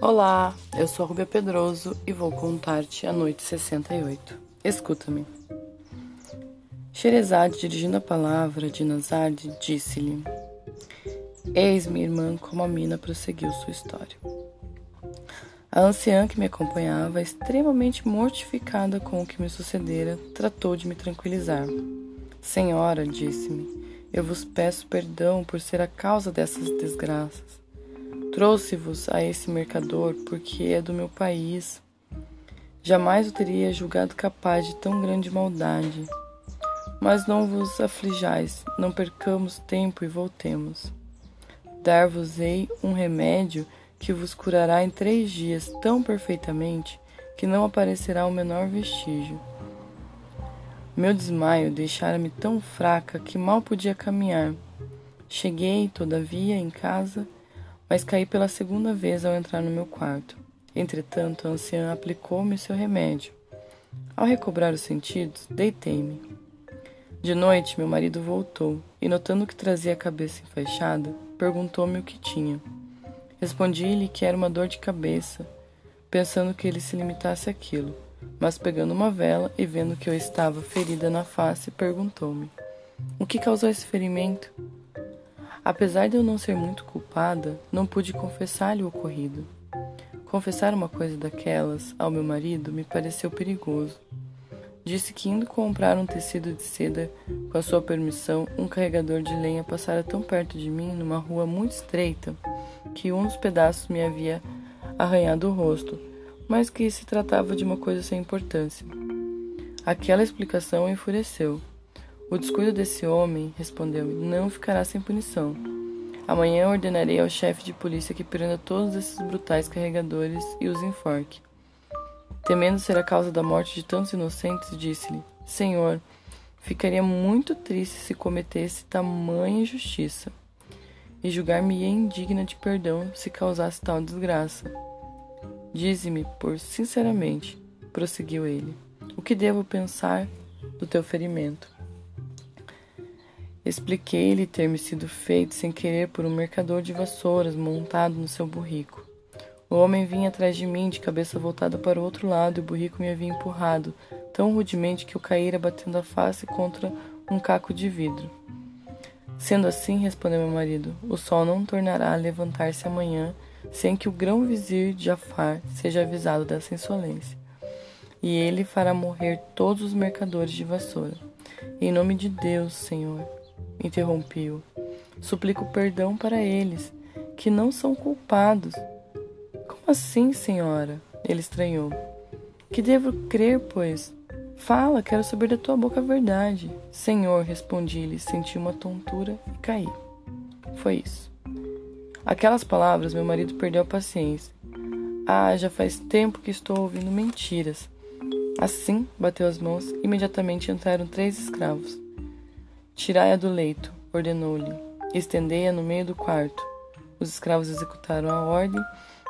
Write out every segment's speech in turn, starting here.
Olá, eu sou Rubia Pedroso e vou contar-te a noite 68. Escuta-me. Xerezade, dirigindo a palavra de Nazarde, disse-lhe: Eis minha irmã como a mina prosseguiu sua história. A anciã que me acompanhava, extremamente mortificada com o que me sucedera, tratou de me tranquilizar. Senhora, disse-me, eu vos peço perdão por ser a causa dessas desgraças. Trouxe-vos a esse mercador porque é do meu país. Jamais o teria julgado capaz de tão grande maldade. Mas não vos aflijais, não percamos tempo e voltemos. Dar-vos-ei um remédio que vos curará em três dias tão perfeitamente que não aparecerá o menor vestígio. Meu desmaio deixara-me tão fraca que mal podia caminhar. Cheguei, todavia, em casa, mas caí pela segunda vez ao entrar no meu quarto. Entretanto, a anciã aplicou-me seu remédio. Ao recobrar os sentidos, deitei-me. De noite, meu marido voltou e, notando que trazia a cabeça enfaixada, perguntou-me o que tinha. Respondi-lhe que era uma dor de cabeça, pensando que ele se limitasse àquilo mas pegando uma vela e vendo que eu estava ferida na face, perguntou-me: O que causou esse ferimento? Apesar de eu não ser muito culpada, não pude confessar-lhe o ocorrido. Confessar uma coisa daquelas ao meu marido me pareceu perigoso. Disse que indo comprar um tecido de seda, com a sua permissão, um carregador de lenha passara tão perto de mim, numa rua muito estreita, que um dos pedaços me havia arranhado o rosto, mas que se tratava de uma coisa sem importância. Aquela explicação enfureceu. O descuido desse homem, respondeu, não ficará sem punição. Amanhã ordenarei ao chefe de polícia que prenda todos esses brutais carregadores e os enforque. Temendo ser a causa da morte de tantos inocentes, disse-lhe: Senhor, ficaria muito triste se cometesse tamanha injustiça, e julgar-me-ia indigna de perdão se causasse tal desgraça. Dize-me, por sinceramente, prosseguiu ele, o que devo pensar do teu ferimento. Expliquei-lhe ter me sido feito sem querer por um mercador de vassouras montado no seu burrico. O homem vinha atrás de mim, de cabeça voltada para o outro lado, e o burrico me havia empurrado tão rudemente que eu caíra batendo a face contra um caco de vidro. Sendo assim, respondeu meu marido, o sol não tornará a levantar-se amanhã sem que o grão-vizir Jafar seja avisado dessa insolência. E ele fará morrer todos os mercadores de vassoura. Em nome de Deus, Senhor, interrompi-o, suplico perdão para eles, que não são culpados. Como assim, senhora? Ele estranhou. Que devo crer, pois? Fala, quero saber da tua boca a verdade. Senhor, respondi-lhe, senti uma tontura e caí. Foi isso. Aquelas palavras, meu marido perdeu a paciência. Ah, já faz tempo que estou ouvindo mentiras. Assim, bateu as mãos, imediatamente entraram três escravos. Tirai-a do leito, ordenou-lhe. Estendei-a no meio do quarto. Os escravos executaram a ordem,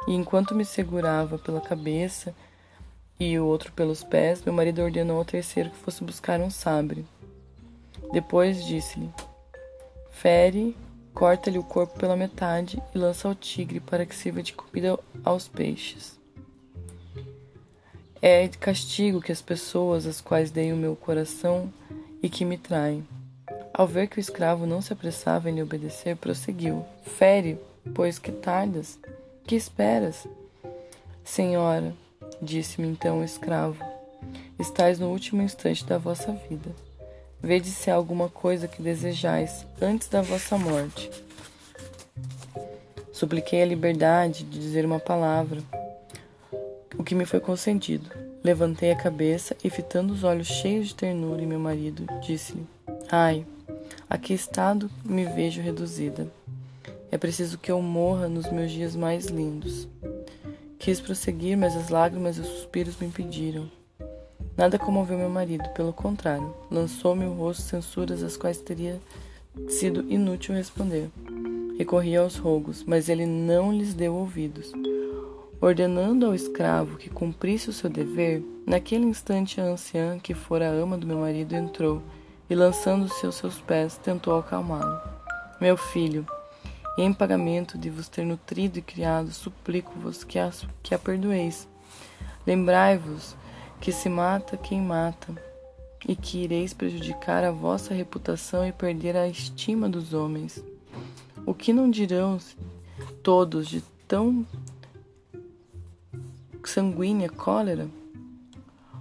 e enquanto me segurava pela cabeça e o outro pelos pés, meu marido ordenou ao terceiro que fosse buscar um sabre. Depois disse-lhe: Fere corta-lhe o corpo pela metade e lança ao tigre para que sirva de comida aos peixes. É de castigo que as pessoas às quais dei o meu coração e que me traem. Ao ver que o escravo não se apressava em lhe obedecer, prosseguiu: Fere, pois que tardas? Que esperas? Senhora, disse-me então o escravo, estais no último instante da vossa vida. Vede se há alguma coisa que desejais antes da vossa morte. Supliquei a liberdade de dizer uma palavra, o que me foi concedido. Levantei a cabeça e, fitando os olhos cheios de ternura em meu marido, disse-lhe: Ai, a que estado me vejo reduzida. É preciso que eu morra nos meus dias mais lindos. Quis prosseguir, mas as lágrimas e os suspiros me impediram. Nada comoveu meu marido, pelo contrário, lançou-me o rosto censuras às quais teria sido inútil responder. Recorri aos rogos, mas ele não lhes deu ouvidos. Ordenando ao escravo que cumprisse o seu dever, naquele instante a anciã, que fora a ama do meu marido, entrou e, lançando-se aos seus pés, tentou acalmá-lo. Meu filho, em pagamento de vos ter nutrido e criado, suplico-vos que a, que a perdoeis. Lembrai-vos que se mata quem mata, e que ireis prejudicar a vossa reputação e perder a estima dos homens. O que não dirão todos de tão sanguínea cólera?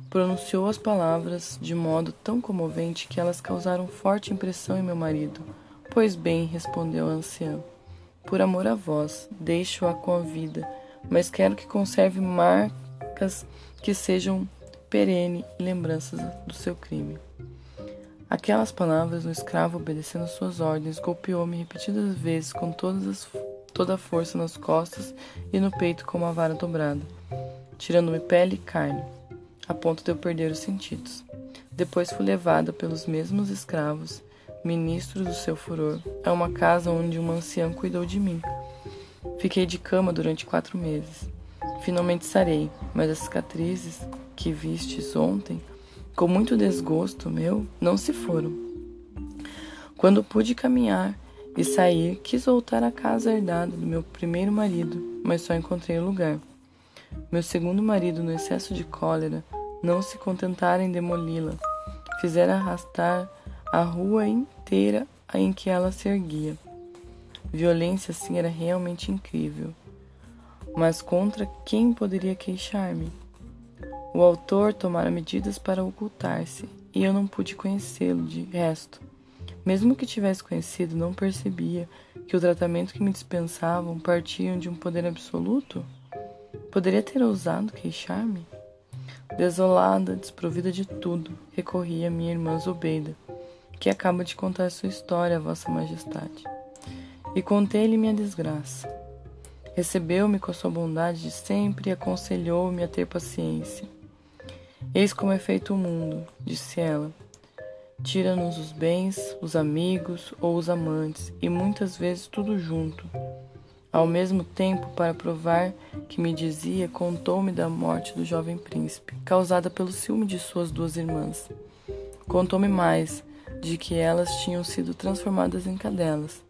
Pronunciou as palavras de modo tão comovente que elas causaram forte impressão em meu marido. Pois bem, respondeu a anciã, por amor a vós, deixo-a com a vida, mas quero que conserve marcas que sejam perene lembranças do seu crime. Aquelas palavras, o escravo, obedecendo suas ordens, golpeou-me repetidas vezes com as, toda a força nas costas e no peito com uma vara dobrada, tirando-me pele e carne, a ponto de eu perder os sentidos. Depois fui levada pelos mesmos escravos, ministros do seu furor, a uma casa onde uma anciã cuidou de mim. Fiquei de cama durante quatro meses. Finalmente sarei, mas as cicatrizes que vistes ontem, com muito desgosto meu, não se foram. Quando pude caminhar e sair, quis voltar à casa herdada do meu primeiro marido, mas só encontrei o lugar. Meu segundo marido, no excesso de cólera, não se contentara em demoli-la, fizera arrastar a rua inteira em que ela se erguia. Violência assim era realmente incrível. Mas contra quem poderia queixar-me? O autor tomara medidas para ocultar-se, e eu não pude conhecê-lo de resto. Mesmo que tivesse conhecido, não percebia que o tratamento que me dispensavam partiam de um poder absoluto? Poderia ter ousado queixar-me? Desolada, desprovida de tudo, recorri a minha irmã Zobeida, que acaba de contar sua história a Vossa Majestade. E contei-lhe minha desgraça. Recebeu-me com a sua bondade de sempre e aconselhou-me a ter paciência. Eis como é feito o mundo, disse ela. Tira-nos os bens, os amigos ou os amantes, e muitas vezes tudo junto. Ao mesmo tempo, para provar que me dizia, contou-me da morte do jovem príncipe, causada pelo ciúme de suas duas irmãs. Contou-me mais, de que elas tinham sido transformadas em cadelas.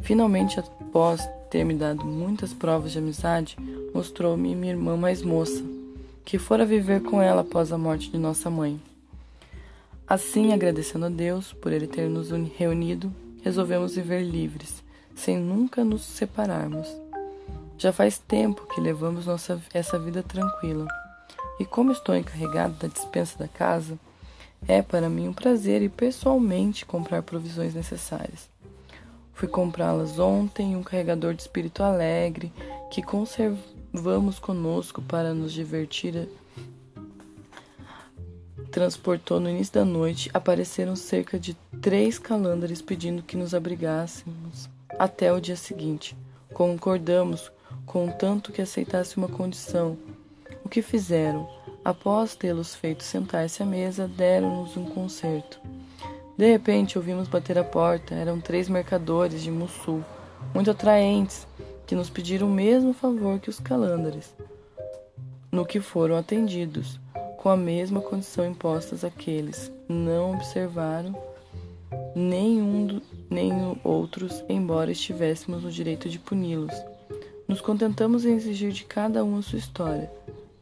Finalmente, após ter me dado muitas provas de amizade, mostrou-me minha irmã mais moça, que fora viver com ela após a morte de nossa mãe. Assim, agradecendo a Deus por ele ter nos reunido, resolvemos viver livres, sem nunca nos separarmos. Já faz tempo que levamos nossa, essa vida tranquila, e como estou encarregado da dispensa da casa, é para mim um prazer ir pessoalmente comprar provisões necessárias. Fui comprá-las ontem em um carregador de espírito alegre que conserva Vamos conosco para nos divertir. Transportou no início da noite, apareceram cerca de três calândares pedindo que nos abrigássemos até o dia seguinte. Concordamos, contanto que aceitasse uma condição. O que fizeram? Após tê-los feito sentar-se à mesa, deram-nos um concerto. De repente ouvimos bater a porta. Eram três mercadores de Mussul, muito atraentes, que nos pediram o mesmo favor que os calândares, no que foram atendidos, com a mesma condição impostas àqueles. Não observaram nenhum nem outros, embora estivéssemos no direito de puni-los. Nos contentamos em exigir de cada um a sua história.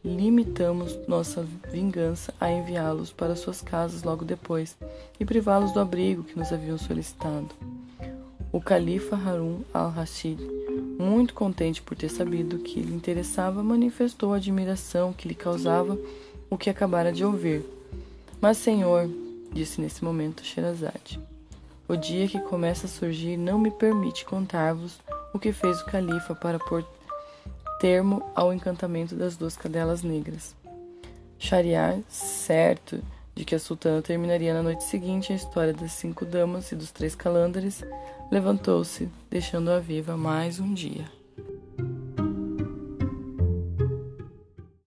Limitamos nossa vingança a enviá-los para suas casas logo depois e privá-los do abrigo que nos haviam solicitado. O califa Harun al-Rashid muito contente por ter sabido que lhe interessava, manifestou a admiração que lhe causava o que acabara de ouvir. Mas, senhor, disse nesse momento Sherazade, o dia que começa a surgir não me permite contar-vos o que fez o califa para pôr termo ao encantamento das duas cadelas negras. Shariar, certo de que a sultana terminaria na noite seguinte a história das cinco damas e dos três calândares, levantou-se, deixando-a viva mais um dia.